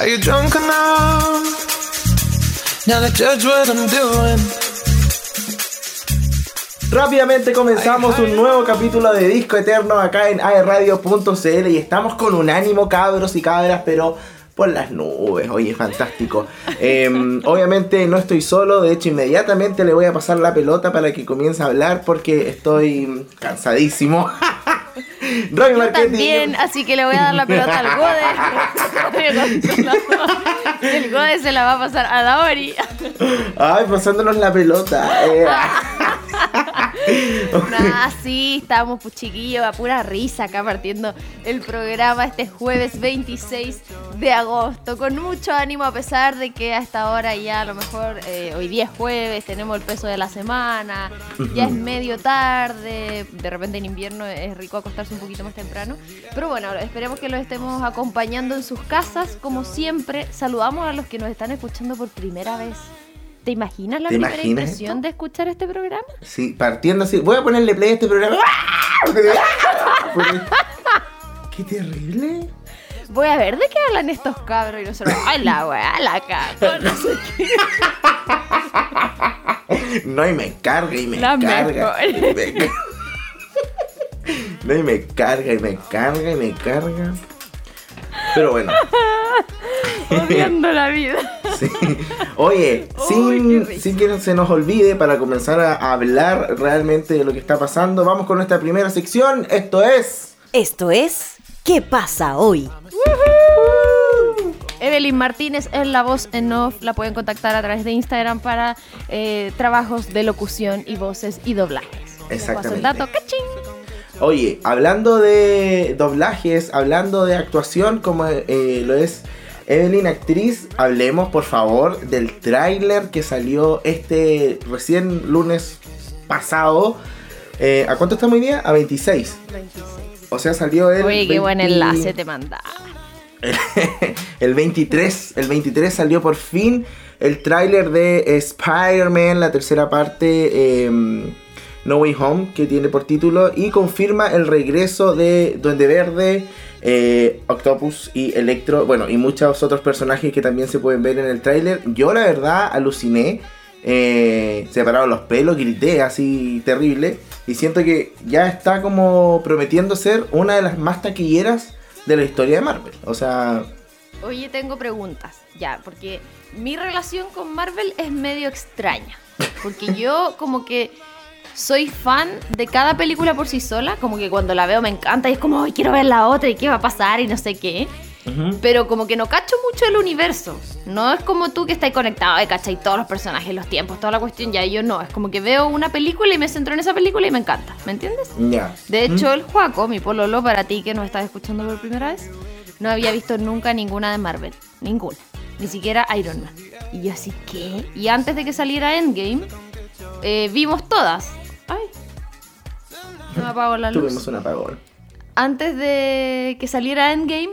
Are you drunk enough now to judge what I'm doing? Rápidamente comenzamos un nuevo capítulo de Disco Eterno acá en aerradio.cl y estamos con un ánimo cabros y cabras, pero por las nubes, oye, fantástico. Em, obviamente no estoy solo, de hecho inmediatamente le voy a pasar la pelota para que comience a hablar porque estoy cansadísimo. También, así que le voy a dar la pelota al Gode. El Gode se la va a pasar a Daori. Ay, pasándonos la pelota. Eh. Nah, sí, estábamos pues chiquillos a pura risa acá partiendo el programa este jueves 26 de agosto, con mucho ánimo a pesar de que a esta hora ya a lo mejor eh, hoy día es jueves, tenemos el peso de la semana, ya es medio tarde, de repente en invierno es rico acostarse un poquito más temprano, pero bueno, esperemos que los estemos acompañando en sus casas, como siempre, saludamos a los que nos están escuchando por primera vez. ¿Te imaginas la primera impresión de escuchar este programa? Sí, partiendo así. Voy a ponerle play a este programa. ¡Qué terrible! Voy a ver de qué hablan estos cabros y nosotros. ¡Ay, la weá, la cago! No sé qué. No, y me carga y me carga. No, y me carga y me carga y me carga. Pero bueno. Odiando la vida. Oye, sin, sin, que se nos olvide, para comenzar a hablar realmente de lo que está pasando, vamos con nuestra primera sección. Esto es. Esto es. ¿Qué pasa hoy? Evelyn Martínez es la voz en off. La pueden contactar a través de Instagram para eh, trabajos de locución y voces y doblajes. Exactamente. El dato, ¡cachín! Oye, hablando de doblajes, hablando de actuación, como eh, lo es Evelyn Actriz, hablemos por favor del tráiler que salió este recién lunes pasado. Eh, ¿A cuánto estamos hoy día? A 26. 26. O sea, salió el. Oye, qué buen enlace te manda. el 23, el 23 salió por fin el tráiler de Spider-Man, la tercera parte. Eh, no Way Home, que tiene por título, y confirma el regreso de Duende Verde, eh, Octopus y Electro, bueno, y muchos otros personajes que también se pueden ver en el tráiler. Yo la verdad aluciné, eh, separaron los pelos, grité así terrible, y siento que ya está como prometiendo ser una de las más taquilleras de la historia de Marvel. O sea... Oye, tengo preguntas, ya, porque mi relación con Marvel es medio extraña, porque yo como que soy fan de cada película por sí sola, como que cuando la veo me encanta y es como, quiero ver la otra y qué va a pasar y no sé qué. Pero como que no cacho mucho el universo. No es como tú que estás conectado y cachai todos los personajes, los tiempos, toda la cuestión. Ya yo no. Es como que veo una película y me centro en esa película y me encanta. ¿Me entiendes? Ya. De hecho, el Juaco, mi pololo, para ti que nos estás escuchando por primera vez, no había visto nunca ninguna de Marvel. Ninguna. Ni siquiera Iron Man. Y yo así, ¿qué? Y antes de que saliera Endgame, eh, vimos todas. Apagó la luz. Tuvimos un apagón. Antes de que saliera Endgame,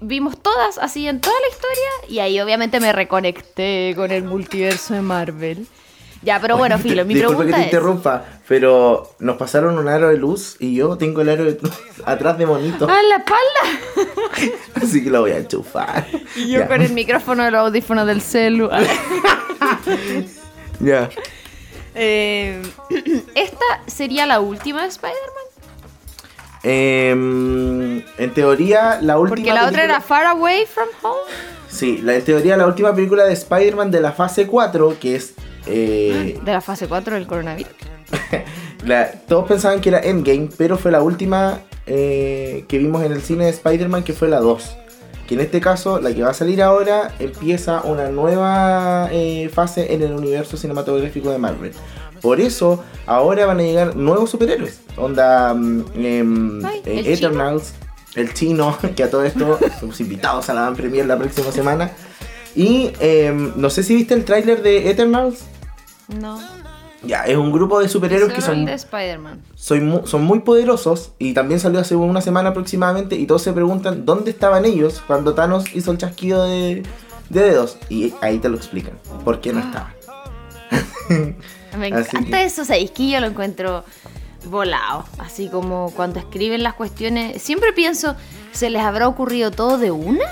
vimos todas así en toda la historia. Y ahí obviamente me reconecté con el multiverso de Marvel. Ya, pero bueno, Filo, mi Disculpa pregunta que te interrumpa, pero nos pasaron un aro de luz y yo tengo el aro de luz atrás de monito. ¡Ah, en la espalda! Así que lo voy a enchufar. Y yo con el micrófono de los audífonos del celu. ya. Eh, ¿Esta sería la última de Spider-Man? Eh, en teoría, la última. Porque la otra era Far Away from Home. Sí, la, en teoría, la última película de Spider-Man de la fase 4, que es. Eh, de la fase 4 del coronavirus. la, todos pensaban que era Endgame, pero fue la última eh, que vimos en el cine de Spider-Man, que fue la 2. Que en este caso, la que va a salir ahora, empieza una nueva eh, fase en el universo cinematográfico de Marvel. Por eso, ahora van a llegar nuevos superhéroes. Onda mm, em, Ay, eh, ¿el Eternals, el chino, que a todo esto somos invitados a la Van Premier la próxima semana. Y em, no sé si viste el tráiler de Eternals. No. Ya, es un grupo de superhéroes que son, de Spider-Man. son, son muy poderosos y también salió hace una semana aproximadamente y todos se preguntan dónde estaban ellos cuando Thanos hizo el chasquido de, de dedos. Y ahí te lo explican, por qué no estaban. Me encanta que- eso, ¿sabéis que yo lo encuentro volado? Así como cuando escriben las cuestiones. Siempre pienso, ¿se les habrá ocurrido todo de una?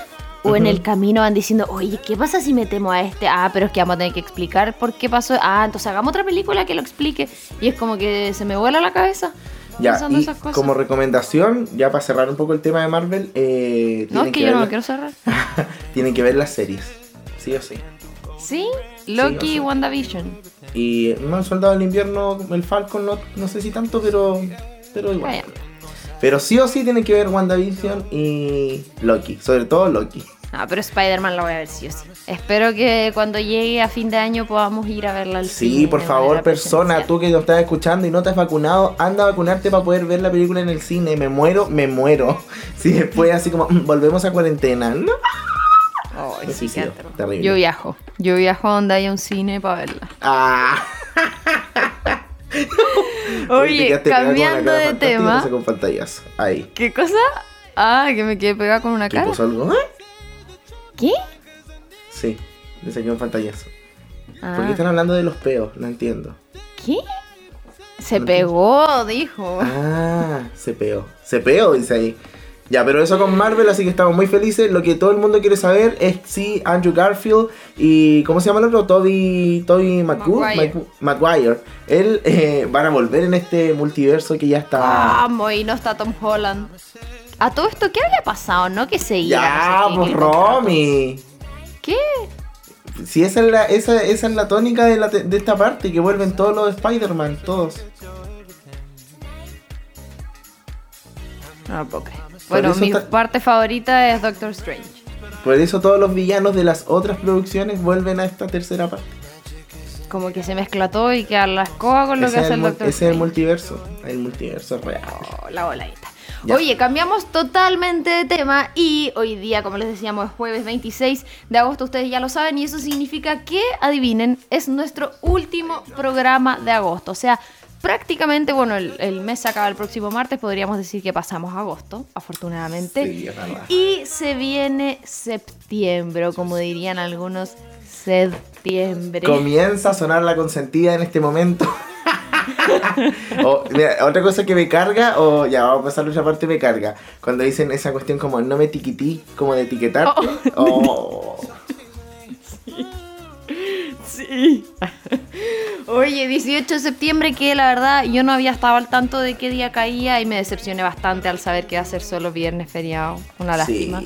O en el camino van diciendo, oye, ¿qué pasa si metemos a este? Ah, pero es que vamos a tener que explicar por qué pasó. Ah, entonces hagamos otra película que lo explique. Y es como que se me vuela la cabeza Ya, y esas cosas. como recomendación, ya para cerrar un poco el tema de Marvel, eh, no, es que que yo no lo quiero cerrar. tienen que ver las series, sí o sí. ¿Sí? Loki Sí, o sea. WandaVision. Y no, el Soldado del Invierno, el Falcon, no, no sé si tanto, pero, pero igual. Vaya. Pero sí o sí tienen que ver WandaVision y Loki, sobre todo Loki. No, pero Spider-Man la voy a ver sí o sí. Espero que cuando llegue a fin de año podamos ir a verla al Sí, cine por favor, persona, tú que nos estás escuchando y no te has vacunado, anda a vacunarte para poder ver la película en el cine. Me muero, me muero. Si después así como "Mm, volvemos a cuarentena, no. Me sí, terrible. Yo viajo. Yo viajo donde haya un cine para verla. Ah. Oye, cambiando de tema. no sé, con pantallazo. Ahí. ¿Qué cosa? Ah, que me quedé pegada con una ¿Qué cara. puso algo? ¿Qué? Sí, le saqué un pantallazo. Ah, ¿Por qué están hablando de los peos? No entiendo. ¿Qué? Se No pegó, dijo. Ah, se peó. Se peó, dice ahí. Ya, pero eso con Marvel, así que estamos muy felices. Lo que todo el mundo quiere saber es si Andrew Garfield y. ¿Cómo se llama el otro? Toby. Toby Maguire. Magu- Maguire. Él eh, van a volver en este multiverso que ya está. Vamos, y no está Tom Holland. A todo esto, ¿qué había pasado? ¿No? Que se iba. ya, no sé qué, pues. Romy. ¿Qué? Si esa es la, esa, esa es la tónica de, la te- de esta parte, que vuelven todos los Spider-Man, todos. No creer. Bueno, mi parte favorita es Doctor Strange. Por eso todos los villanos de las otras producciones vuelven a esta tercera parte. Como que se mezcla todo y queda la escoba con lo Ese que es hace el el Doctor ese es el Strange. multiverso. El multiverso real. Oh, la voladita. Ya. Oye, cambiamos totalmente de tema y hoy día, como les decíamos, es jueves 26 de agosto, ustedes ya lo saben, y eso significa que, adivinen, es nuestro último programa de agosto. O sea, prácticamente, bueno, el, el mes se acaba el próximo martes, podríamos decir que pasamos agosto, afortunadamente. Sí. Y se viene septiembre, o como dirían algunos, septiembre. Comienza a sonar la consentida en este momento. O, mira, otra cosa que me carga, o ya vamos a pasar a otra parte me carga. Cuando dicen esa cuestión como no me etiquetí, como de etiquetarte. Oh. Sí. Oye, 18 de septiembre que la verdad yo no había estado al tanto de qué día caía y me decepcioné bastante al saber que va a ser solo viernes feriado. Una lástima.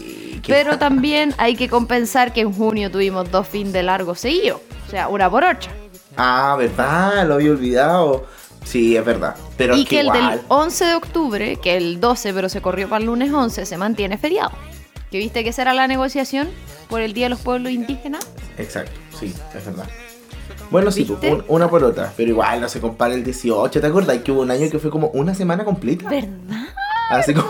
Pero también hay que compensar que en junio tuvimos dos fines de largo seguidos. O sea, una por ocho. Ah, ¿verdad? Lo había olvidado. Sí, es verdad. Pero y que, que el igual. del 11 de octubre, que el 12 pero se corrió para el lunes 11, se mantiene feriado. ¿Que viste que esa era la negociación por el Día de los Pueblos Indígenas? Exacto, sí, es verdad. Bueno, sí, una por otra, pero igual no se compara el 18. ¿Te acuerdas que hubo un año que fue como una semana completa? ¿Verdad? Así como,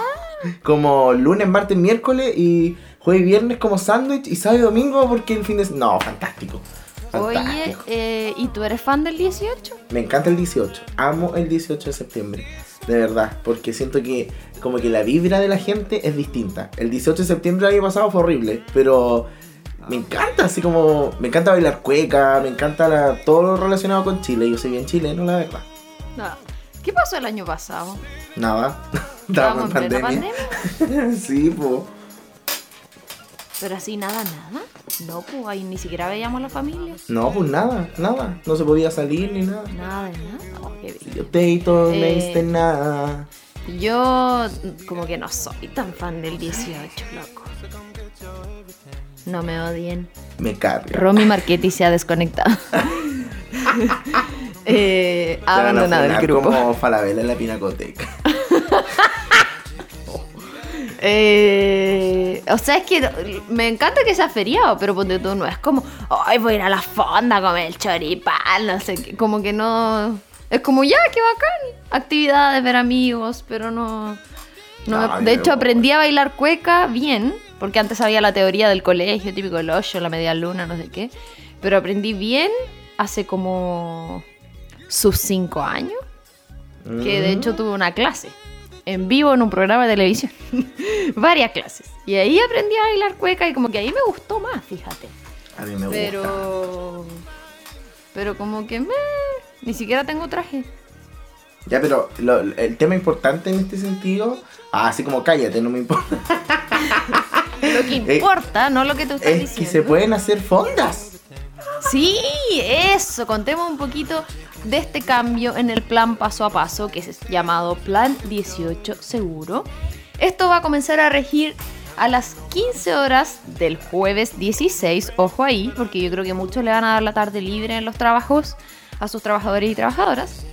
como lunes, martes, miércoles y jueves y viernes como sándwich y sábado y domingo porque el fin de No, fantástico. Oye, Fantástico. eh, ¿y tú eres fan del 18? Me encanta el 18. Amo el 18 de septiembre. De verdad. Porque siento que como que la vibra de la gente es distinta. El 18 de septiembre del año pasado fue horrible. Pero me encanta. Así como... Me encanta bailar cueca. Me encanta la- todo lo relacionado con Chile. Yo soy bien chileno, la verdad. No. ¿Qué pasó el año pasado? Nada. Estábamos en plena pandemia. sí, pues. Pero así nada, nada. No, pues ahí ni siquiera veíamos a la familia. No, pues nada, nada. No se podía salir ni nada. Nada nada. Oh, qué. Yo te y todo me Eh, diste nada. Yo como que no soy tan fan del 18, loco. No me odien. Me carga. Romy Marchetti se ha desconectado. eh, ha abandonado el grupo. como Falabella en la pinacoteca. Eh, o sea, es que me encanta que sea feriado, pero ponte tú no es como, ay, voy a ir a la fonda a comer el choripán, no sé como que no. Es como, ya, qué bacán. Actividades, ver amigos, pero no. no me- de hecho, aprendí a bailar cueca bien, porque antes había la teoría del colegio, típico el ocho, la media luna, no sé qué. Pero aprendí bien hace como sus cinco años que de hecho tuve una clase en vivo en un programa de televisión. Varias clases. Y ahí aprendí a bailar cueca y como que ahí me gustó más, fíjate. A mí me gusta. Pero... Pero como que me... Ni siquiera tengo traje. Ya, pero lo- el tema importante en este sentido, ah, así como cállate, no me importa. Lo que Eh, importa, no lo que tú estás Es diciendo. que se pueden hacer fondas. Sí, eso. Contemos un poquito de este cambio en el plan paso a paso, que es llamado Plan 18 Seguro. Esto va a comenzar a regir a las 15 horas del jueves 16. Ojo ahí, porque yo creo que muchos le van a dar la tarde libre en los trabajos a sus trabajadores y trabajadoras.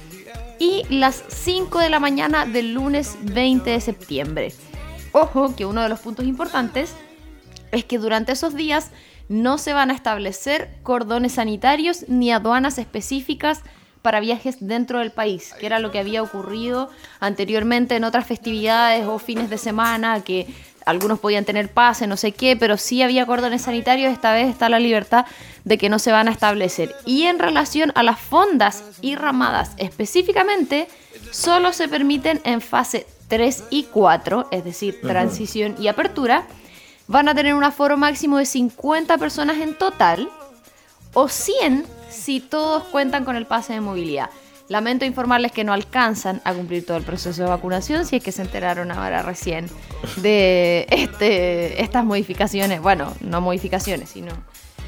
Y las 5 de la mañana del lunes 20 de septiembre. Ojo que uno de los puntos importantes es que durante esos días no se van a establecer cordones sanitarios ni aduanas específicas para viajes dentro del país, que era lo que había ocurrido anteriormente en otras festividades o fines de semana, que algunos podían tener pase, no sé qué, pero sí había cordones sanitarios, esta vez está la libertad de que no se van a establecer. Y en relación a las fondas y ramadas específicamente, solo se permiten en fase 3 y 4, es decir, transición y apertura, van a tener un aforo máximo de 50 personas en total o 100 si todos cuentan con el pase de movilidad. Lamento informarles que no alcanzan a cumplir todo el proceso de vacunación si es que se enteraron ahora recién de este, estas modificaciones, bueno, no modificaciones, sino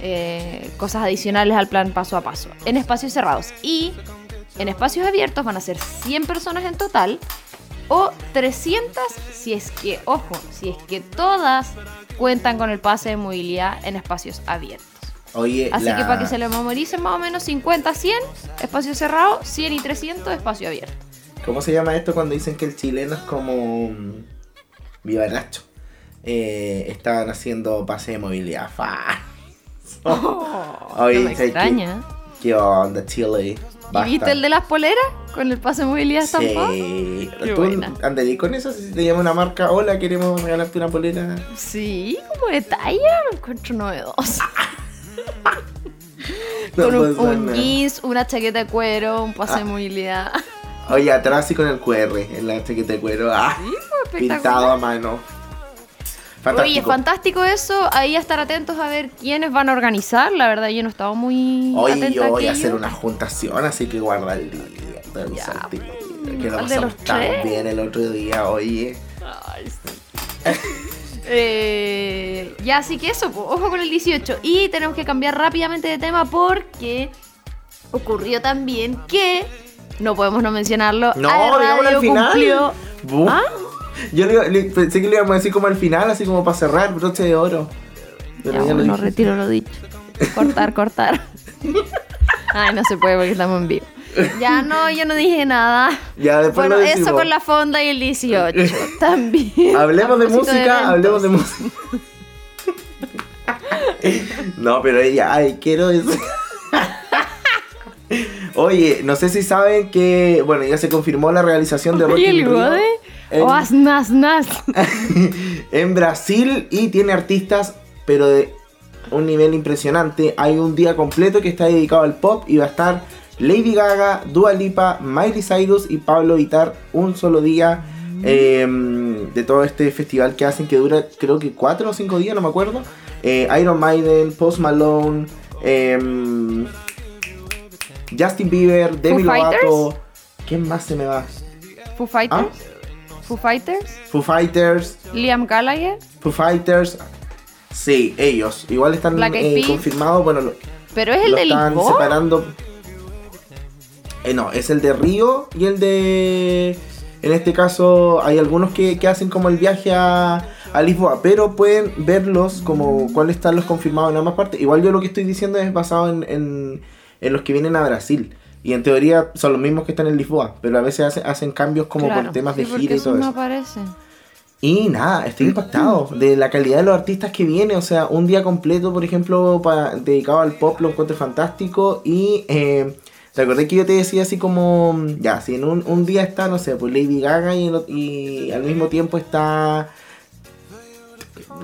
eh, cosas adicionales al plan paso a paso, en espacios cerrados. Y en espacios abiertos van a ser 100 personas en total o 300 si es que, ojo, si es que todas cuentan con el pase de movilidad en espacios abiertos. Oye, Así la- que para que se le memoricen más o menos 50 100, espacio cerrado, 100 y 300, espacio abierto. ¿Cómo se llama esto cuando dicen que el chileno es como mm, vivarracho? Eh, estaban haciendo pase de movilidad. Fa. Oye, no me extraña. ¿Qué onda, Chile? ¿Y viste el de las poleras? Con el pase de movilidad estampado. Sí. Qué ¿Tú buena. andarías con eso? Si te llama una marca, hola, queremos regalarte una polera. Sí, como detalle, lo encuentro novedoso. No con un, jeans, una chaqueta de cuero, un pase de movilidad. Oye, atrás y con el QR en la chaqueta de cuero. Ah, Sí, pues, pintado a mano. Oye, Fantástico. fantástico eso. Ahí a estar atentos a ver quiénes van a organizar. La verdad, yo no estaba muy Hoy atenta yo voy a hacer una juntación, así que guarda el día. Ya, pues, Que lo ¿cuál de pasamos tan tres? bien el otro día, oye. Ay, sí. Eh, ya, así que eso, ojo con el 18. Y tenemos que cambiar rápidamente de tema porque ocurrió también que, no podemos no mencionarlo, No, al final. cumplió... ¿Ah? Yo le- le- pensé que le íbamos a decir como al final, así como para cerrar, broche de oro. Pero Ya, ya lo bueno, dije. retiro lo dicho. Cortar, cortar. Ay, no se puede porque estamos en vivo. Ya no, yo no dije nada. Ya, después Bueno, lo eso con la fonda y el 18 también. Hablemos de música, hablemos de música. no, pero ella, ay, quiero eso. Oye, no sé si saben que, bueno, ya se confirmó la realización de Rock Oye, in el gode. En- O asnas, nas. en Brasil y tiene artistas, pero de un nivel impresionante. Hay un día completo que está dedicado al pop y va a estar Lady Gaga, Dua Lipa, Miley Cyrus y Pablo Vitar un solo día eh, de todo este festival que hacen que dura creo que cuatro o cinco días, no me acuerdo. Eh, Iron Maiden, Post Malone, em, Justin Bieber, Demi Lovato. ¿Quién más se me va? Foo Fighters. ¿Ah? Foo Fighters. Foo Fighters, Liam Gallagher. Foo Fighters. Sí, ellos. Igual están eh, confirmados. Bueno, lo, Pero es el lo de están Lisboa. separando. Eh, no, es el de Río y el de. En este caso, hay algunos que, que hacen como el viaje a, a Lisboa, pero pueden verlos como cuáles están los confirmados en ambas partes. Igual yo lo que estoy diciendo es basado en, en, en los que vienen a Brasil. Y en teoría son los mismos que están en Lisboa, pero a veces hacen, hacen cambios como Claro, por temas de sí, gira y todo no eso. aparecen. Y nada, estoy impactado de la calidad de los artistas que viene. O sea, un día completo, por ejemplo, pa- dedicado al pop, lo encuentro fantástico. Y eh, te acordé que yo te decía así como, ya, si en un, un día está, no sé, pues Lady Gaga y al mismo tiempo está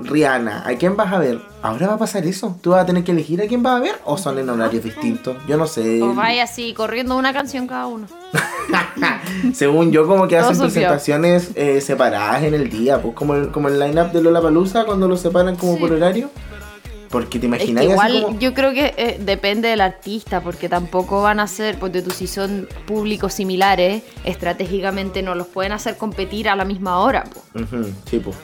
Rihanna. ¿A quién vas a ver? ¿Ahora va a pasar eso? ¿Tú vas a tener que elegir a quién vas a ver? ¿O son en horarios distintos? Yo no sé. O vaya así, corriendo una canción cada uno. Según yo, como que Todo hacen presentaciones eh, separadas en el día, pues como el, como el line-up de Lollapalooza cuando lo separan como Sí. por horario. Porque te Es imaginas que igual como... yo creo que eh, depende del artista, porque tampoco van a ser, porque tú si son públicos similares, estratégicamente no los pueden hacer competir a la misma hora. po. Ujú, sí, pues.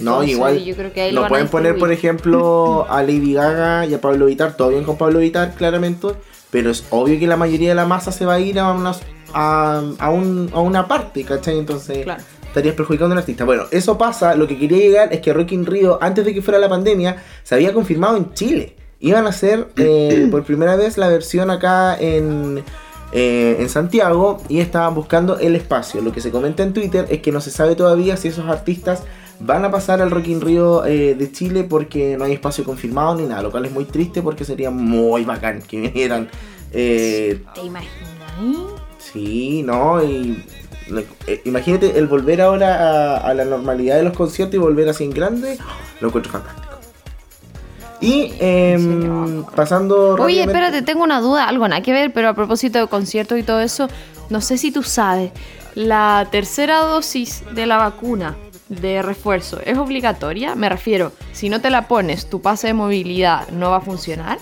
No, igual. yo creo que ahí lo a pueden poner, por ejemplo, a Lady Gaga y a Pablo Vitar. Todo bien con Pablo Vitar, claramente. Pero es obvio que la mayoría de la masa se va a ir a, unas- a, a un- a una parte, ¿cachai? Entonces. Claro. Estarías perjudicando al artista. Bueno, eso pasa. Lo que quería llegar es que Rock in Rio, antes de que fuera la pandemia, se había confirmado en Chile. Iban a hacer eh, por primera vez la versión acá en, eh, en Santiago y estaban buscando el espacio. Lo que se comenta en Twitter es que no se sabe todavía si esos artistas van a pasar al Rock in Rio eh, de Chile porque no hay espacio confirmado ni nada, lo cual es muy triste porque sería muy bacán que vinieran. eh, ¿Te imaginas? Sí, no, y eh, imagínate el volver ahora a, a la normalidad de los conciertos y volver así en grande, lo encuentro fantástico. Y em, pasando Oye, espérate, tengo una duda, algo nada que ver, pero a propósito de conciertos y todo eso, no sé si tú sabes, la tercera dosis de la vacuna de refuerzo es obligatoria, me refiero, si no te la pones, tu pase de movilidad no va a funcionar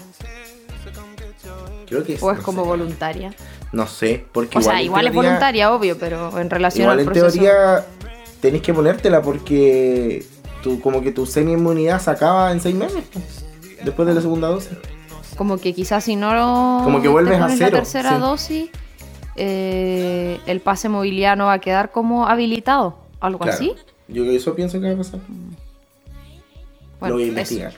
creo que o es no como sé. voluntaria. No sé, porque O sea, en igual es voluntaria, obvio, pero en relación Igual al en proceso. teoría tenés que ponértela porque tú, como que tu semi-inmunidad se acaba en seis meses, después de la segunda dosis. Como que quizás si no Como que te vuelves a pones cero, la tercera sí. dosis, eh, el pase de movilidad no va a quedar como habilitado, algo Claro. así. Yo eso pienso que va a pasar. Bueno, lo voy a investigar.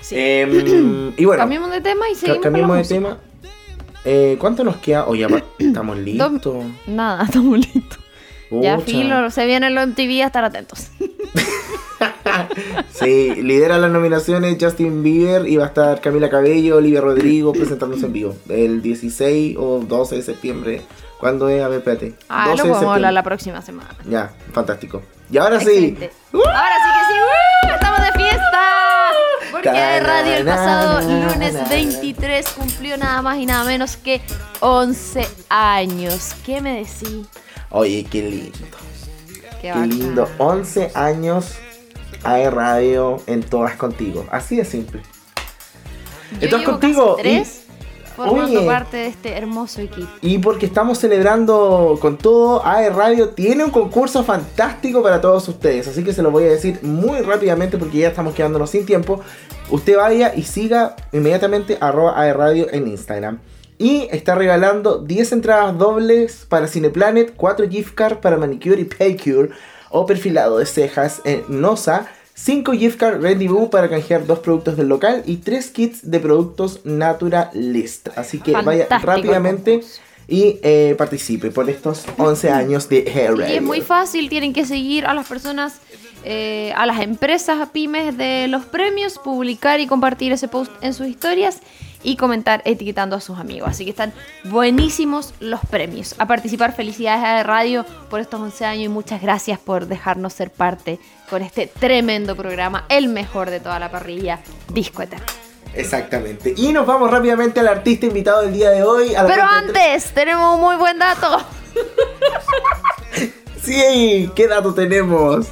Sí. Em, y bueno, Cambiemos de tema y seguimos la de tema. Eh, ¿Cuánto nos queda? Oye, apa- estamos listos. Nada, estamos listos. Ya filo, se viene el MTV a estar atentos. Sí, lidera las nominaciones Justin Bieber y va a estar Camila Cabello, Olivia Rodrigo presentándose en vivo. El 16 o 12 de septiembre. ¿Cuándo es? A ver, espérate. Ah, 12 lo de podemos hablar la próxima semana. Ya, fantástico. Y ahora sí. Excelente. Ahora sí que sí, ¡uh! estamos de fiesta. Porque Ta- Radio el pasado lunes na- 23 cumplió nada más y nada menos que 11 años. ¿Qué me decís? Oye, qué lindo. Qué, Qué lindo. 11 años a radio en todas contigo. Así de simple. Yo Entonces llevo contigo, casi tres formando Oye. parte de este hermoso equipo. Y porque estamos celebrando con todo, AE Radio tiene un concurso fantástico para todos ustedes. Así que se lo voy a decir muy rápidamente porque ya estamos quedándonos sin tiempo. Usted vaya y siga inmediatamente arroba AE Radio en Instagram. Y está regalando 10 entradas dobles para Cineplanet, 4 gift cards para manicure y pedicure o perfilado de cejas en Nosa. 5 gift cards Rendezvous para canjear dos productos del local y 3 kits de productos Naturalist. Así que vaya Fantástico rápidamente y eh, participe por estos 11 años de Hair Y es muy fácil, tienen que seguir a las personas, eh, a las empresas, a pymes de los premios, publicar y compartir ese post en sus historias y comentar etiquetando a sus amigos. Así que están buenísimos los premios. A participar, felicidades a Radio por estos 11 años y muchas gracias por dejarnos ser parte con este tremendo programa, el mejor de toda la parrilla, Disco Eterno. Exactamente. Y nos vamos rápidamente al artista invitado del día de hoy. a Pero de antes, tenemos un muy buen dato. Sí, ¿qué dato tenemos?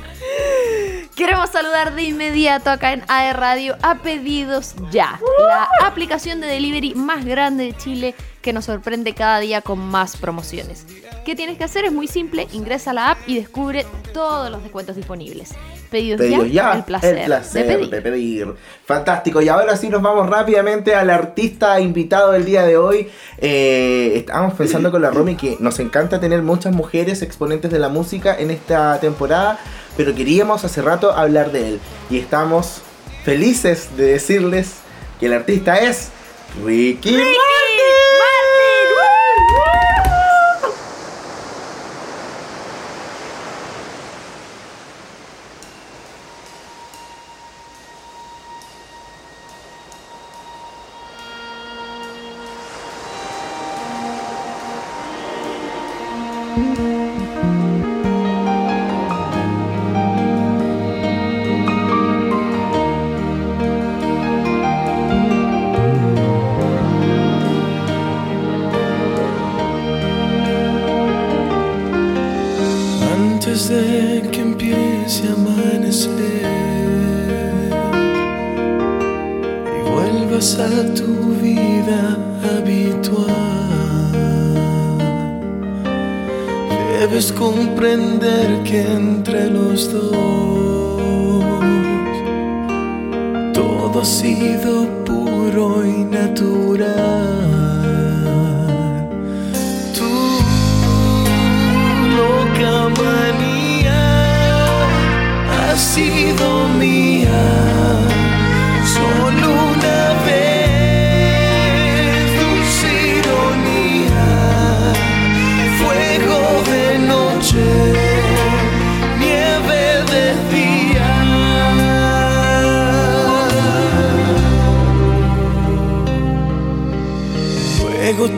Queremos saludar de inmediato acá en AE Radio a Pedidos Ya, la aplicación de delivery más grande de Chile que nos sorprende cada día con más promociones. ¿Qué tienes que hacer? Es muy simple, ingresa a la app y descubre todos los descuentos disponibles. Pedidos, Pedidos ya, ya, el placer, el placer de pedir. de pedir. Fantástico. Y ahora sí nos vamos rápidamente al artista invitado del día de hoy. Eh, estábamos pensando con la Romy que nos encanta tener muchas mujeres exponentes de la música en esta temporada, pero queríamos hace rato hablar de él. Y estamos felices de decirles que el artista es Ricky, Martin. Antes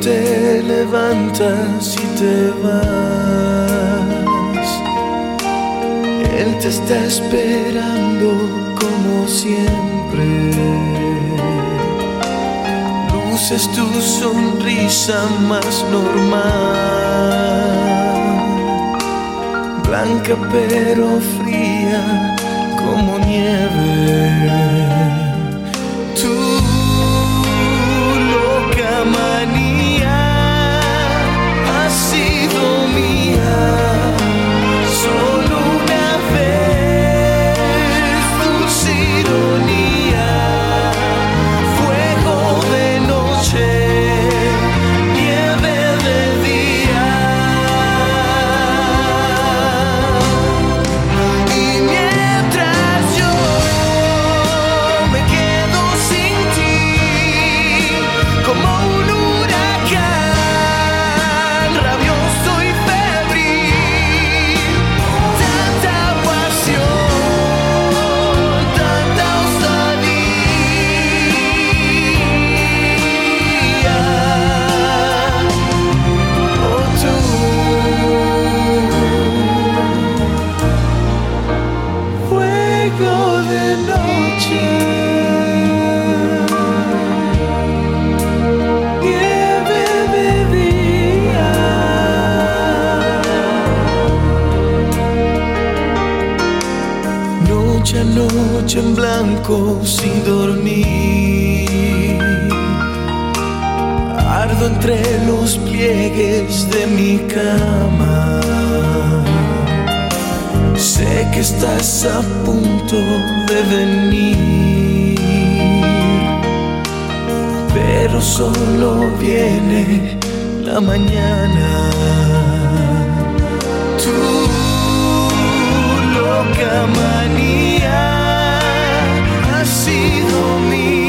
te levantas y te vas. Te está esperando como siempre. Luces tu sonrisa más normal, blanca pero fría como nieve. En blanco sin dormir. Ardo entre los pliegues de mi cama. Sé que estás a punto de venir, pero solo viene la mañana. Tu loca manía sido mía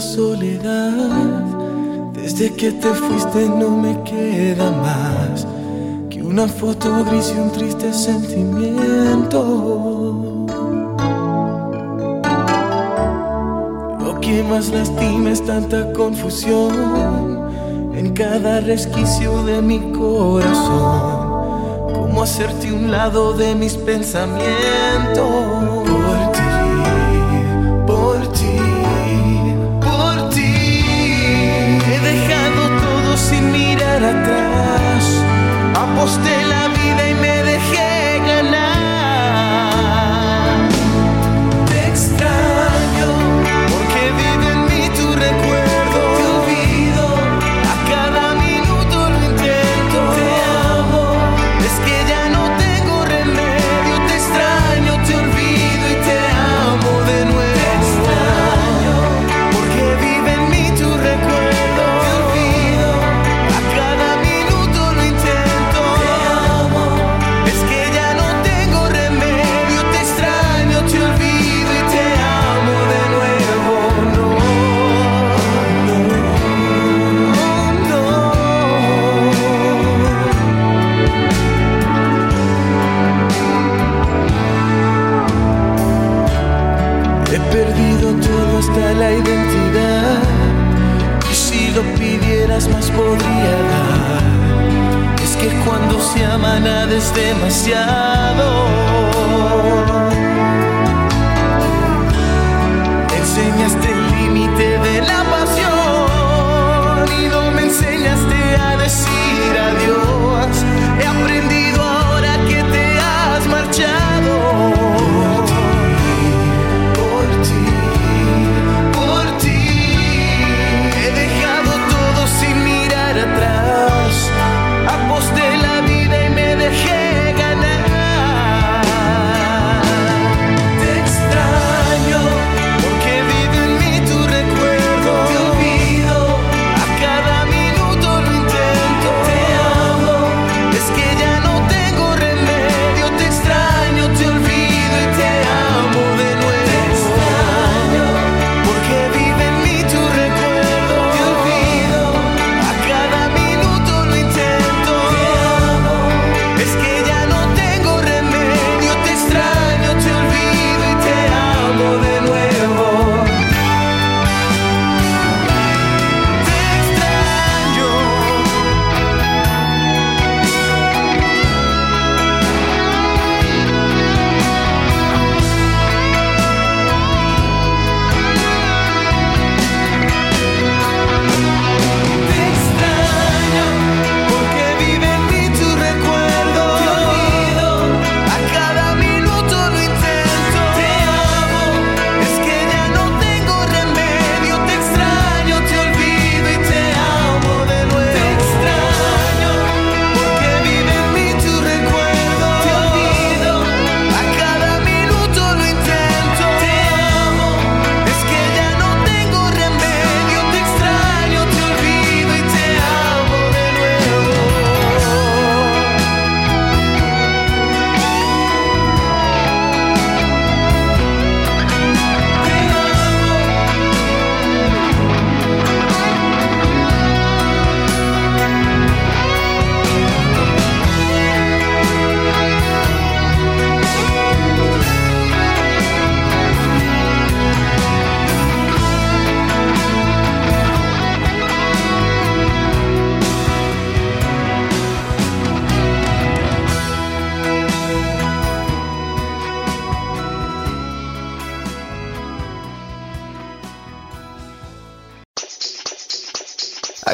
soledad. Desde que te fuiste no me queda más que una foto gris y un triste sentimiento. Lo que más lastima es tanta confusión en cada resquicio de mi corazón. Cómo hacerte un lado de mis pensamientos.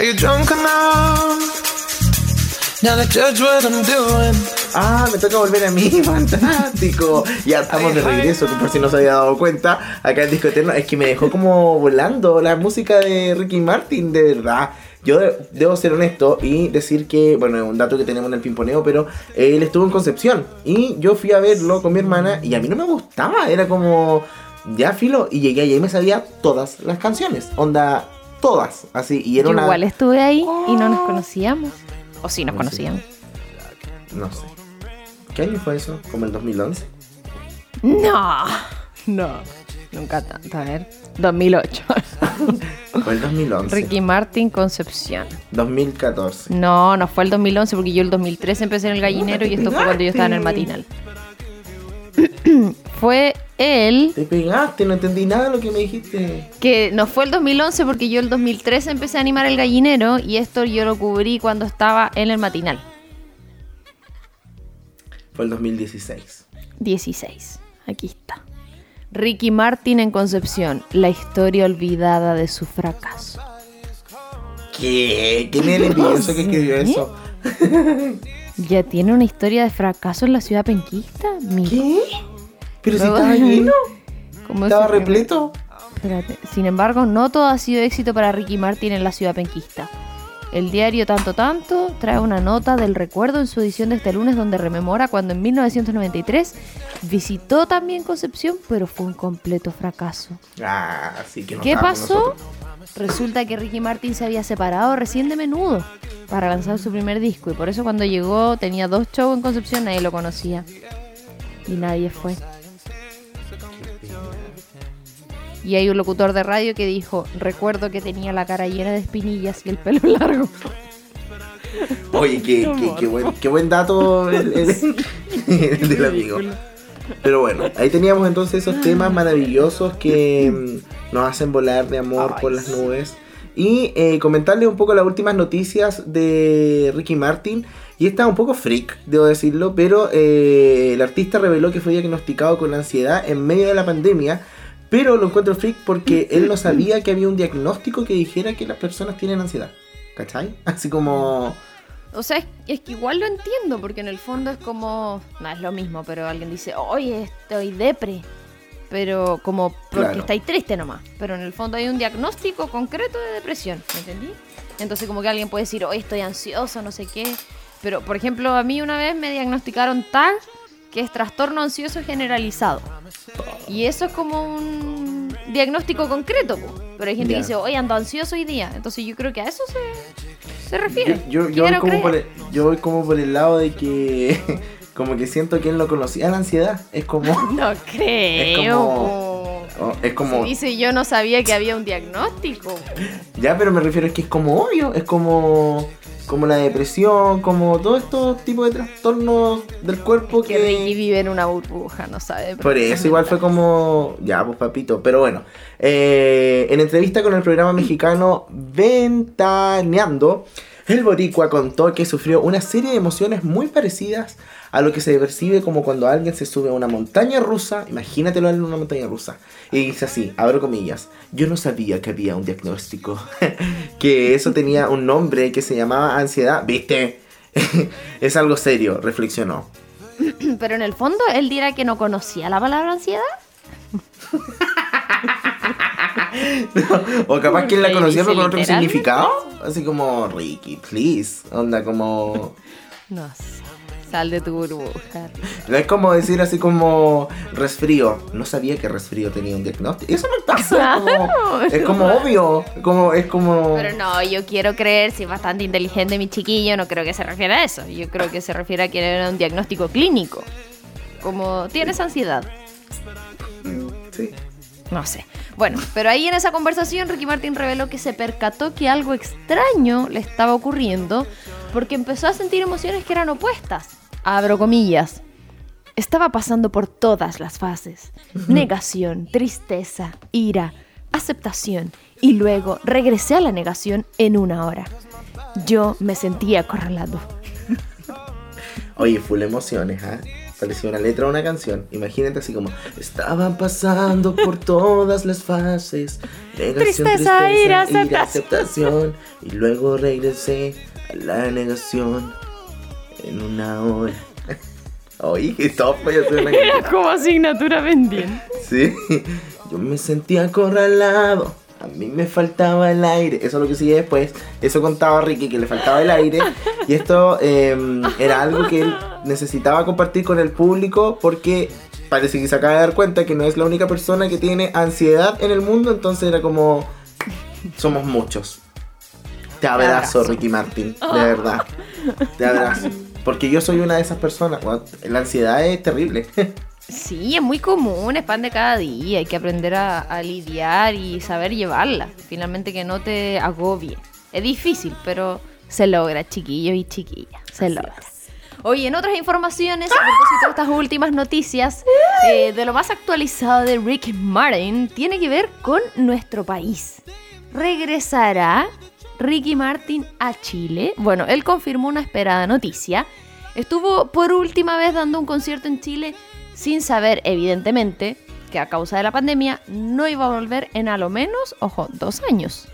You drunk enough now to judge what I'm doing? Ah, me toca volver a mí, fantástico. Ya estamos de regreso, por si no se había dado cuenta, acá en Disco Eterno. Es que me dejó como volando la música de Ricky Martin, de verdad. Yo de- debo ser honesto y decir que, bueno, es un dato que tenemos en el pimponeo, pero él estuvo en Concepción y yo fui a verlo con mi hermana y a mí no me gustaba, era como, ya filo, y llegué allá y me sabía todas las canciones, onda, todas, así, y era Yo una... igual estuve ahí y no nos conocíamos. O sí nos No sé. conocíamos. No sé. ¿Qué año fue eso? ¿Como el 2011? No, no, nunca tanto. A ver, 2008. Fue el 2011. Ricky Martin, Concepción. 2014. No, no fue el 2011 porque yo el 2013 empecé en el gallinero y esto fue cuando yo estaba en el matinal. Fue él Te pegaste, no entendí nada de lo que me dijiste. que no fue el 2011 porque yo el 2013 empecé a animar el gallinero y esto yo lo cubrí cuando estaba en el matinal. Fue el 2016. 16. Aquí está. Ricky Martin en Concepción, la historia olvidada de su fracaso. ¿Qué? ¿Quién es el que escribió eso? ¿Ya tiene una historia de fracaso en la ciudad penquista? ¿Qué? Pero si estaba lleno, ¿Cómo estaba repleto. Espérate. Sin embargo, no todo ha sido éxito para Ricky Martin en la ciudad penquista. El diario Tanto Tanto trae una nota del recuerdo en su edición de este lunes donde rememora cuando en 1993 visitó también Concepción, pero fue un completo fracaso. Ah, sí que no ¿Qué pasó? Resulta que Ricky Martin se había separado recién de menudo para lanzar su primer disco y por eso cuando llegó tenía dos shows en Concepción, nadie lo conocía. Y nadie fue. Y hay un locutor de radio que dijo, recuerdo que tenía la cara llena de espinillas y el pelo largo. Oye, qué, qué, qué buen, qué buen dato el, el- el del amigo. Pero bueno, ahí teníamos entonces esos temas maravillosos que nos hacen volar de amor Ay, por las nubes. Y eh, comentarles un poco las últimas noticias de Ricky Martin. Y esta un poco freak, debo decirlo, pero eh, el artista reveló que fue diagnosticado con ansiedad en medio de la pandemia. Pero lo encuentro freak porque él no sabía que había un diagnóstico que dijera que las personas tienen ansiedad. ¿Cachai? Así como... O sea, es, es que igual lo entiendo, porque en el fondo es como, no es lo mismo, pero alguien dice, oye, estoy depre. Pero como porque Claro. estáis triste nomás. Pero en el fondo hay un diagnóstico concreto de depresión, ¿me entendí? Entonces como que alguien puede decir, oye, estoy ansioso, no sé qué. Pero, por ejemplo, a mí una vez me diagnosticaron TAG, que es trastorno ansioso generalizado. Y eso es como un diagnóstico concreto, po. pero hay gente que dice, oye, ando ansioso hoy día. Entonces yo creo que a eso se, se refiere. Yo, yo, yo voy como por creer. el, yo voy como por el lado de que como que siento que él no conocía la ansiedad. Es como No creo. como- po. oh, es como Se dice yo no sabía que había un diagnóstico. ya, pero me refiero es que es como obvio, es como como la depresión, como todos estos tipos de trastornos del cuerpo Que Ricky que vive en una burbuja, no sabe. por eso igual fue como ya, pues papito, pero bueno, eh, en entrevista con el programa mexicano Ventaneando, el boricua contó que sufrió una serie de emociones muy parecidas a lo que se percibe como cuando alguien se sube a una montaña rusa, imagínatelo en una montaña rusa, y dice así, abro comillas, yo no sabía que había un diagnóstico, que eso tenía un nombre que se llamaba ansiedad, ¿viste? es algo serio, reflexionó. Pero en el fondo él dirá que no conocía la palabra ansiedad. O capaz que él la conocía pero con otro significado. Así como Ricky, please. Onda como. No sé. Sal de tu burbuja. No es como decir así como resfrío. No sabía que resfrío tenía un diagnóstico. Eso no pasa. es como, es como obvio. Como, es como. Pero no, yo quiero creer, si es bastante inteligente mi chiquillo, no creo que se refiera a eso. Yo creo que se refiere a que era un diagnóstico clínico. Como tienes ansiedad. Sí. No sé. Bueno, pero ahí en esa conversación Ricky Martin reveló que se percató que algo extraño le estaba ocurriendo porque empezó a sentir emociones que eran opuestas. Abro comillas. Estaba pasando por todas las fases. Negación, tristeza, ira, aceptación y luego regresé a la negación en una hora. Yo me sentía acorralado. Oye, full emociones, ¿ah? Parecía una letra de una canción. Imagínate así como, estaban pasando por todas las fases. Negación, Tristeza, ira, aceptación. aceptación. Y luego regresé a la negación en una hora. Oye, qué top, voy a hacer una canción. como asignatura pendiente. Sí, yo me sentía acorralado. A mí me faltaba el aire. Eso es lo que sigue después. Eso contaba Ricky, que le faltaba el aire. Y esto eh, era algo que él necesitaba compartir con el público porque parece que se acaba de dar cuenta que no es la única persona que tiene ansiedad en el mundo. Entonces era como, somos muchos. Te abrazo. Ricky Martin, de verdad. Te abrazo. Porque yo soy una de esas personas. La ansiedad es terrible. Sí, es muy común, es pan de cada día. Hay que aprender a, a lidiar y saber llevarla. Finalmente que no te agobie. Es difícil, pero se logra, chiquillos y chiquillas. Se logra. Oye, en otras informaciones, a propósito de estas últimas noticias, eh, de lo más actualizado de Rick Martin, tiene que ver con nuestro país. ¿Regresará Ricky Martin a Chile? Bueno, él confirmó una esperada noticia. Estuvo por última vez dando un concierto en Chile sin saber, evidentemente, que a causa de la pandemia no iba a volver en a lo menos, ojo, dos años.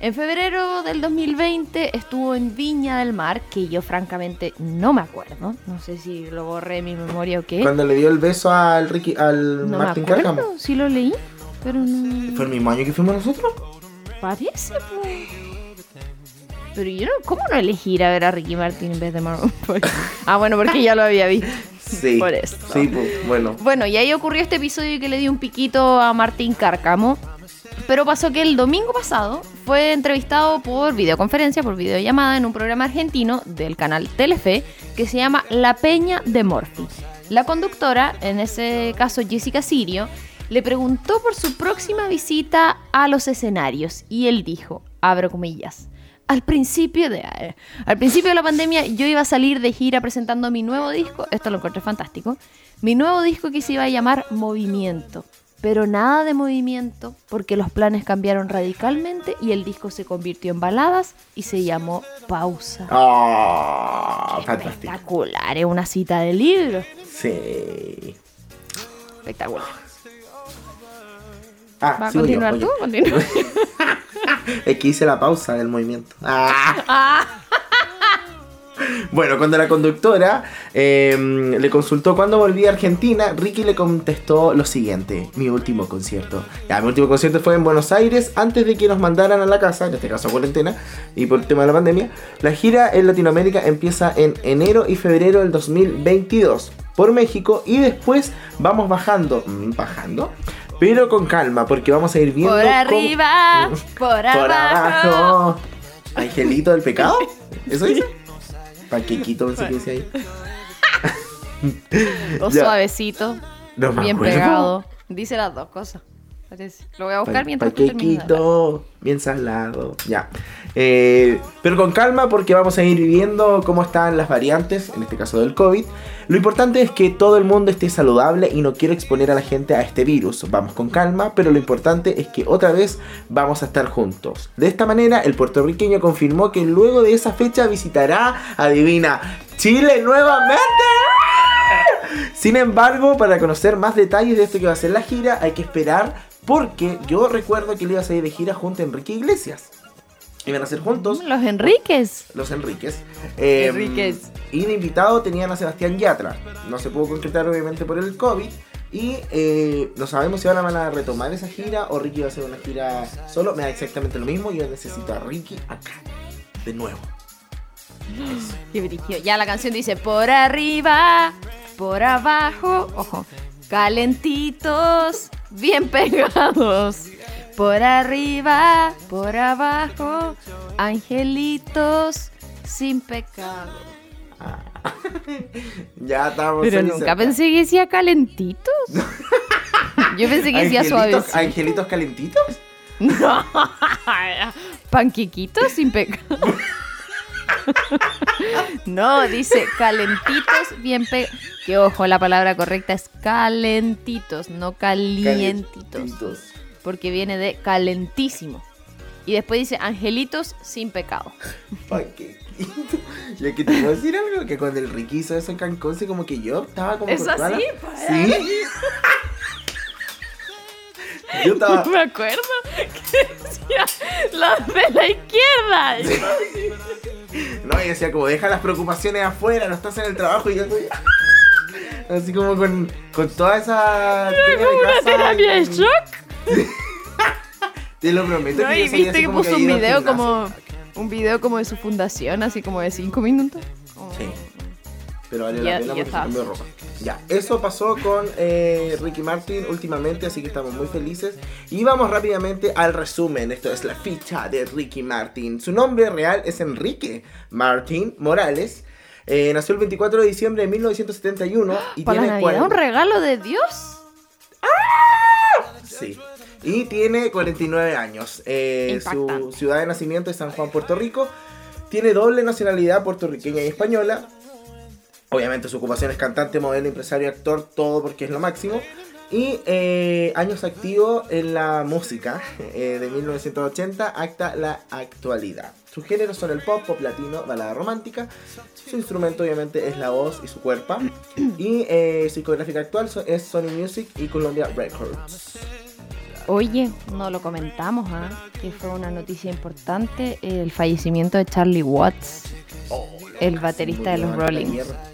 En febrero del 2020 estuvo en Viña del Mar, que yo francamente no me acuerdo. No sé si lo borré de mi memoria o qué. Cuando le dio el beso al Ricky, al No Martin me acuerdo, Cárcamo. sí lo leí, pero no ¿Fue el mismo año que fuimos nosotros? parece. po. Pero yo no, ¿cómo no elegí ir a ver a Ricky Martin en vez de Maroon 5? Ah, bueno, porque ya lo había visto. Sí. Por eso. Sí, pues, bueno. Bueno, y ahí ocurrió este episodio que le dio un piquito a Martín Cárcamo. Pero pasó que el domingo pasado fue entrevistado por videoconferencia, por videollamada, en un programa argentino del canal Telefe que se llama La Peña de Morphy. La conductora, en ese caso Jessica Sirio, le preguntó por su próxima visita a los escenarios y él dijo, abro comillas, al principio de eh, al principio de la pandemia yo iba a salir de gira presentando mi nuevo disco, esto lo encontré fantástico, mi nuevo disco que se iba a llamar Movimiento, pero nada de movimiento porque los planes cambiaron radicalmente y el disco se convirtió en baladas y se llamó Pausa. Ah, fantástico. Espectacular, es una cita de libro. Sí. Espectacular. Ah, ¿Va a yo, continuar tú? Continúa. Es que hice la pausa del movimiento. Ah. Bueno, cuando la conductora eh, le consultó cuándo volvía a Argentina, Ricky le contestó lo siguiente: Mi último concierto. Ya, mi último concierto fue en Buenos Aires antes de que nos mandaran a la casa, en este caso a cuarentena, y por el tema de la pandemia. La gira en Latinoamérica empieza en enero y febrero del 2022 por México y después vamos bajando. mm, ¿Bajando? Pero con calma, porque vamos a ir viendo. Por cómo- arriba, por por abajo. abajo. Angelito del pecado. ¿Eso dice? Panquequito, pensé que dice ahí. O Ya. suavecito, No bien acuerdo. pegado. Dice las dos cosas. Parece. Lo voy a buscar Pa- mientras. Panquequito, bien salado. Ya. Eh, pero con calma porque vamos a ir viendo cómo están las variantes, en este caso del COVID. Lo importante es que todo el mundo esté saludable y no quiero exponer a la gente a este virus. Vamos con calma, pero lo importante es que otra vez vamos a estar juntos. De esta manera, el puertorriqueño confirmó que luego de esa fecha visitará, adivina, Chile nuevamente. Sin embargo, para conocer más detalles de esto que va a ser la gira, hay que esperar porque yo recuerdo que él iba a salir de gira junto a Enrique Iglesias. Iban a ser juntos Los Enríquez. los Enríquez. Eh, Enríquez. Y de invitado tenían a Sebastián Yatra. No se pudo concretar obviamente por el COVID. Y eh, no sabemos si van a retomar esa gira o Ricky va a hacer una gira solo. Me da exactamente lo mismo. Yo necesito a Ricky acá. De nuevo. Qué brillo. Ya la canción dice por arriba, por abajo, ojo, calentitos, bien pegados. Por arriba, por abajo, angelitos sin pecado. Ya estamos. Pero nunca cerca. pensé que decía calentitos. Yo pensé que decía suavecito. angelitos calentitos. No, panquequitos sin pecado. No, dice calentitos bien pegados. Que ojo, la palabra correcta es calentitos, no calientitos. Calentitos. Porque viene de calentísimo. Y después dice angelitos sin pecado. Panquequito. Y aquí te puedo decir algo, que cuando el Ricky hizo eso en Cancún, sí, como que yo estaba como... ¿Es la- así? pues. Sí. Yo estaba... Me acuerdo que decía los de la izquierda. No, y decía como, deja las preocupaciones afuera, no estás en el trabajo y yo estoy... Así como con, con toda esa... técnica de Una terapia de shock. Te lo prometo No, que y viste que como puso un video como un video como de su fundación, así como de 5 minutos. Como- Sí. Pero Ya- la pena porque se cambió ropa. Ya, eso pasó con eh, Ricky Martin últimamente, así que estamos muy felices. Y vamos rápidamente al resumen. Esto es la ficha de Ricky Martin. Su nombre real es Enrique Martin Morales. Eh, nació el 24 de diciembre de 1971 y Para tiene Navidad, 40 un regalo de Dios. Sí. Y tiene 49 años. Eh, su ciudad de nacimiento es San Juan, Puerto Rico. Tiene doble nacionalidad puertorriqueña y española. Obviamente su ocupación es cantante, modelo, empresario, actor, todo porque es lo máximo. Y eh, años activo en la música, eh, de 1980 hasta la actualidad. Sus géneros son el pop, pop latino, balada romántica. Su instrumento obviamente es la voz y su cuerpo. Y eh, su discográfica actual es Sony Music y Columbia Records. Oye, no lo comentamos, ¿ah? que fue una noticia importante, el fallecimiento de Charlie Watts, el baterista de los ayer.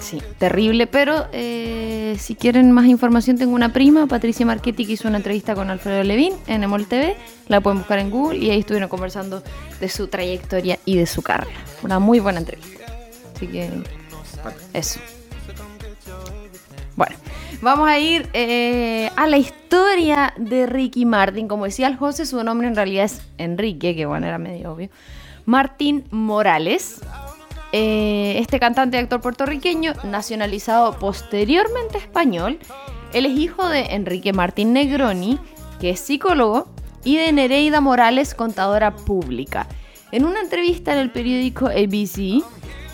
Sí, terrible, pero eh, si quieren más información tengo una prima, Patricia Marchetti, que hizo una entrevista con Alfredo Levin en Emol TV, la pueden buscar en Google y ahí estuvieron conversando de su trayectoria y de su carrera. Una muy buena entrevista. Así que eso. Bueno, vamos a ir eh, a la historia de Ricky Martin. Como decía el José, su nombre en realidad es Enrique, que bueno, era medio obvio. Martín Morales. Eh, este cantante y actor puertorriqueño, nacionalizado posteriormente español, él es hijo de Enrique Martín Negroni, que es psicólogo, y de Nereida Morales, contadora pública. En una entrevista en el periódico ABC,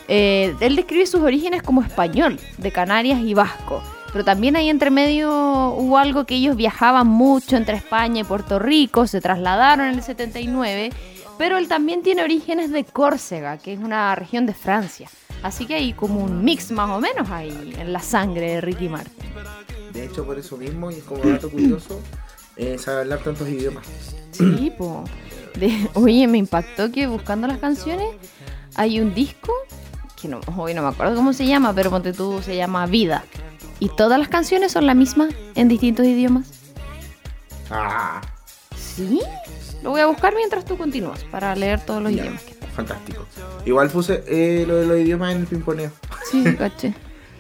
eh, él describe sus orígenes como español, de Canarias y vasco. Pero también ahí entre medio hubo algo que ellos viajaban mucho entre España y Puerto Rico, se trasladaron en el 79, pero él también tiene orígenes de Córcega, que es una región de Francia. Así que hay como un mix más o menos ahí en la sangre de Ricky Martin. De hecho, por eso mismo, y es como dato curioso, eh, sabe hablar tantos idiomas. Sí, po. De- oye, me impactó que buscando las canciones hay un disco que no, hoy no me acuerdo cómo se llama, pero ponte tú se llama Vida. Y todas las canciones son la misma en distintos idiomas. Ah, ¿Sí? Lo voy a buscar mientras tú continúas para leer todos los ya, idiomas que están. fantástico. Igual puse eh, lo de los idiomas en el pimponeo. Sí, caché.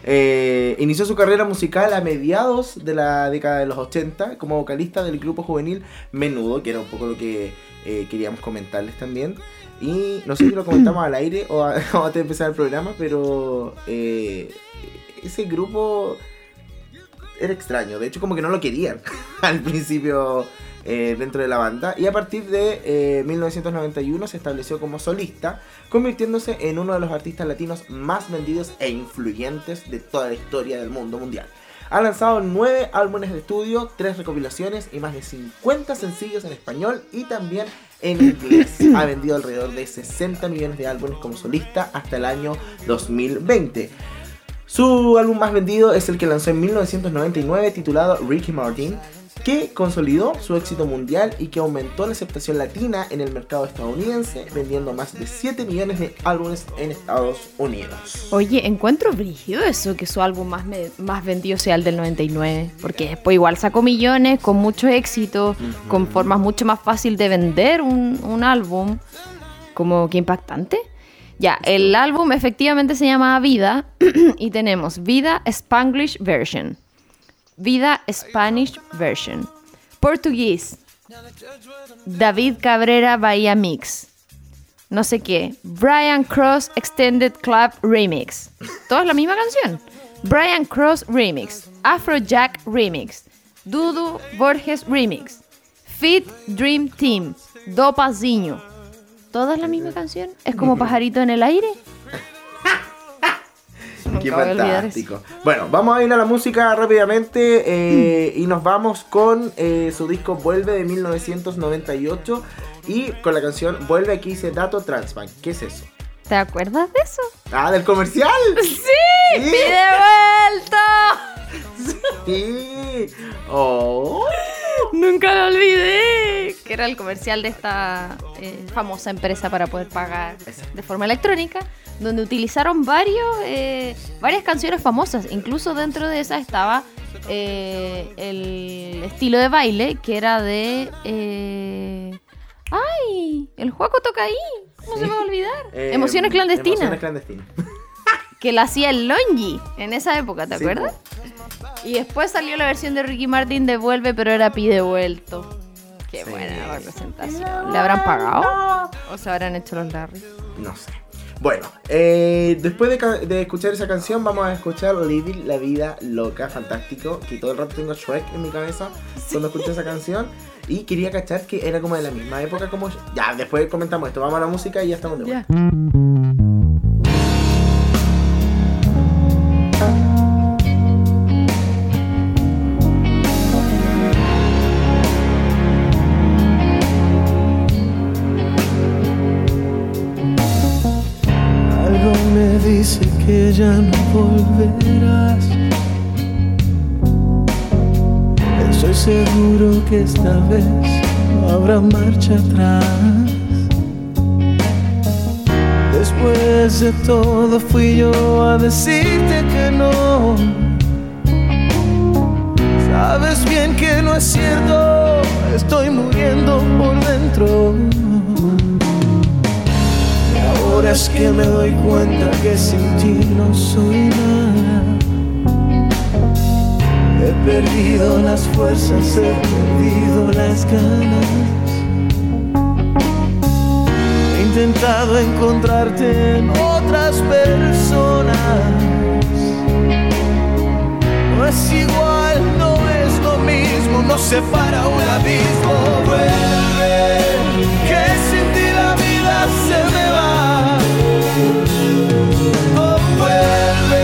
Eh, inició su carrera musical a mediados de la década de los 80 como vocalista del grupo juvenil Menudo, que era un poco lo que eh, queríamos comentarles también. Y no sé si lo comentamos al aire o, a- o antes de empezar el programa, pero eh, ese grupo era extraño. De hecho, como que no lo querían al principio eh, dentro de la banda. Y a partir de eh, 1991 se estableció como solista, convirtiéndose en uno de los artistas latinos más vendidos e influyentes de toda la historia del mundo mundial. Ha lanzado nueve álbumes de estudio, tres recopilaciones y más de 50 sencillos en español y también en inglés. Ha vendido alrededor de 60 millones de álbumes como solista hasta el año 2020. Su álbum más vendido es el que lanzó en 1999 titulado Ricky Martin, que consolidó su éxito mundial y que aumentó la aceptación latina en el mercado estadounidense, vendiendo más de 7 millones de álbumes en Estados Unidos. Oye, encuentro brígido eso, que su álbum más, me- más vendido sea el del 99. Porque después igual sacó millones con mucho éxito, con formas mucho más fácil de vender un, un álbum. Como que impactante. Ya, el álbum efectivamente se llama Vida y tenemos Vida Spanglish Version, Vida Spanish Version, Portugués, David Cabrera Bahía Mix, no sé qué, Brian Cross Extended Club Remix. Toda es la misma canción. Brian Cross Remix, Afrojack Remix, Dudu Borges Remix, Fit Dream Team, Dopazinho. ¿Toda es la misma canción? ¿Es como pajarito en el aire? Qué fantástico. Bueno, vamos a ir a la música rápidamente eh, y nos vamos con eh, su disco Vuelve de 1998 y con la canción Vuelve aquí dice Dato Transbank. ¿Qué es eso? ¿Te acuerdas de eso? Ah, del comercial. ¡Sí! Sí. ¡Pide vuelta! Sí. Oh. Nunca lo olvidé. Que era el comercial de esta eh, famosa empresa para poder pagar de forma electrónica, donde utilizaron varios, eh, varias canciones famosas. Incluso dentro de esa estaba eh, el estilo de baile que era de. eh, ¡Ay! El Juaco toca ahí. ¿Cómo se me va a olvidar? Eh, Emociones clandestinas. Emociones clandestinas. que la hacía el Longi en esa época, ¿te Sí, acuerdas? Y después salió la versión de Ricky Martin de Vuelve, pero era pide vuelto. Qué Sí. buena representación. ¿Le habrán pagado? ¿O se habrán hecho los Larry? No sé. Bueno, eh, después de, escuchar esa canción, vamos a escuchar Living la Vida Loca, fantástico. Que todo el rato tengo Shrek en mi cabeza cuando escuché esa canción. Y quería cachar que era como de la misma época como. Ya, después comentamos esto. Vamos a la música y ya estamos de vuelta. Esta vez no habrá marcha atrás. Después de todo fui yo a decirte que no. Sabes bien que no es cierto, estoy muriendo por dentro. Y ahora es que me doy cuenta que sin ti no soy nada. Perdido las fuerzas, he perdido las ganas. He intentado encontrarte en otras personas. No es igual, no es lo mismo, nos separa un abismo. Vuelve, que sin ti la vida se me va. Oh, vuelve,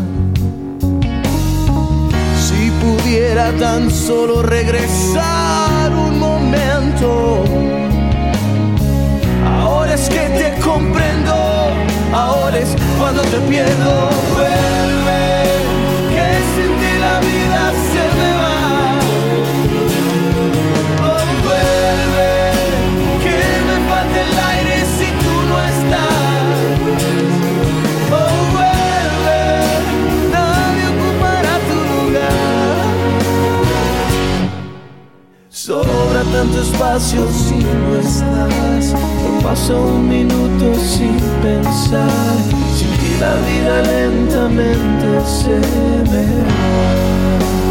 Si pudiera tan solo regresar un momento. Ahora es que te comprendo, ahora es cuando te pierdo. Vuelve, espacio si no estás. No paso un minuto sin pensar. Sin ti la vida lentamente se me.